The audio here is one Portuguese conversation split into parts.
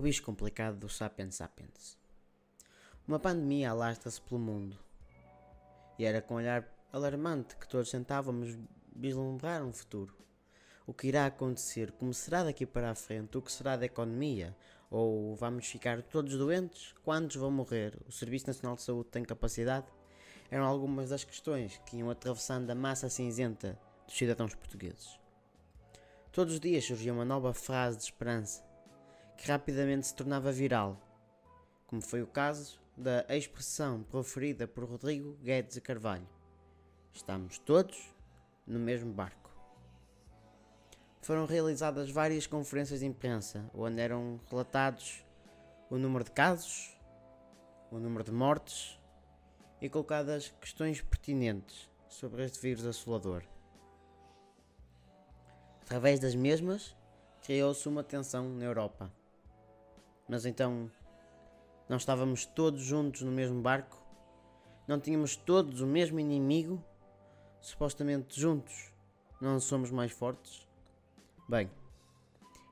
bicho complicado do Sapiens Sapiens. Uma pandemia alastra-se pelo mundo. E era com um olhar alarmante que todos tentávamos vislumbrar um futuro. O que irá acontecer? Como será daqui para a frente? O que será da economia? Ou vamos ficar todos doentes? Quantos vão morrer? O Serviço Nacional de Saúde tem capacidade? Eram algumas das questões que iam atravessando a massa cinzenta dos cidadãos portugueses. Todos os dias surgia uma nova frase de esperança que rapidamente se tornava viral, como foi o caso da expressão proferida por Rodrigo Guedes e Carvalho: Estamos todos no mesmo barco. Foram realizadas várias conferências de imprensa onde eram relatados o número de casos, o número de mortes e colocadas questões pertinentes sobre este vírus assolador. Através das mesmas, criou-se uma tensão na Europa. Mas então, não estávamos todos juntos no mesmo barco? Não tínhamos todos o mesmo inimigo? Supostamente juntos, não somos mais fortes? Bem,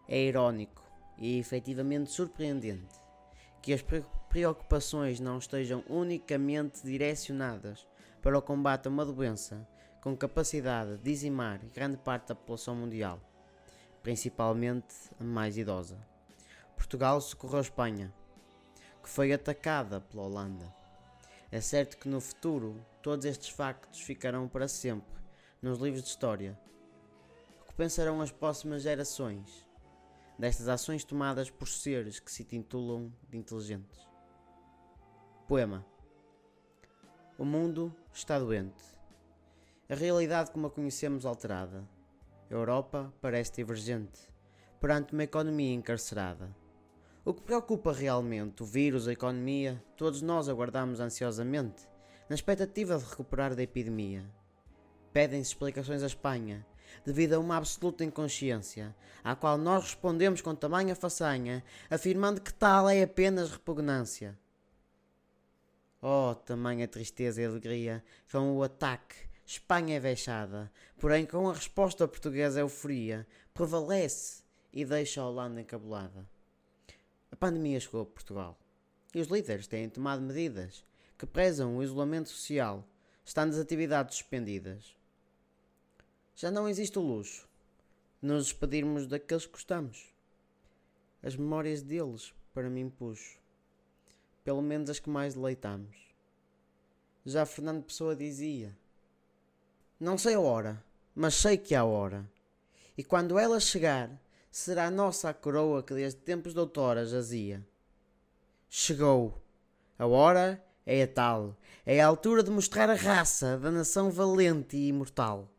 é irónico e efetivamente surpreendente que as preocupações não estejam unicamente direcionadas para o combate a uma doença com capacidade de dizimar grande parte da população mundial, principalmente a mais idosa. Portugal socorreu a Espanha, que foi atacada pela Holanda. É certo que no futuro todos estes factos ficarão para sempre nos livros de história. O que pensarão as próximas gerações destas ações tomadas por seres que se titulam de inteligentes? Poema O mundo está doente. A realidade como a conhecemos alterada. A Europa parece divergente perante uma economia encarcerada. O que preocupa realmente, o vírus, a economia, todos nós aguardamos ansiosamente, na expectativa de recuperar da epidemia. Pedem-se explicações à Espanha, devido a uma absoluta inconsciência, à qual nós respondemos com tamanha façanha, afirmando que tal é apenas repugnância. Oh, tamanha tristeza e alegria com o ataque, Espanha é vexada, porém com a resposta portuguesa euforia, prevalece e deixa a Holanda encabulada. A pandemia chegou a Portugal e os líderes têm tomado medidas que prezam o isolamento social, estando as atividades suspendidas. Já não existe o luxo de nos despedirmos daqueles que gostamos. As memórias deles para mim puxo, pelo menos as que mais deleitamos. Já Fernando Pessoa dizia: Não sei a hora, mas sei que há hora, e quando ela chegar será nossa a coroa que desde tempos de outrora jazia. Chegou. A hora é a tal. É a altura de mostrar a raça da nação valente e imortal.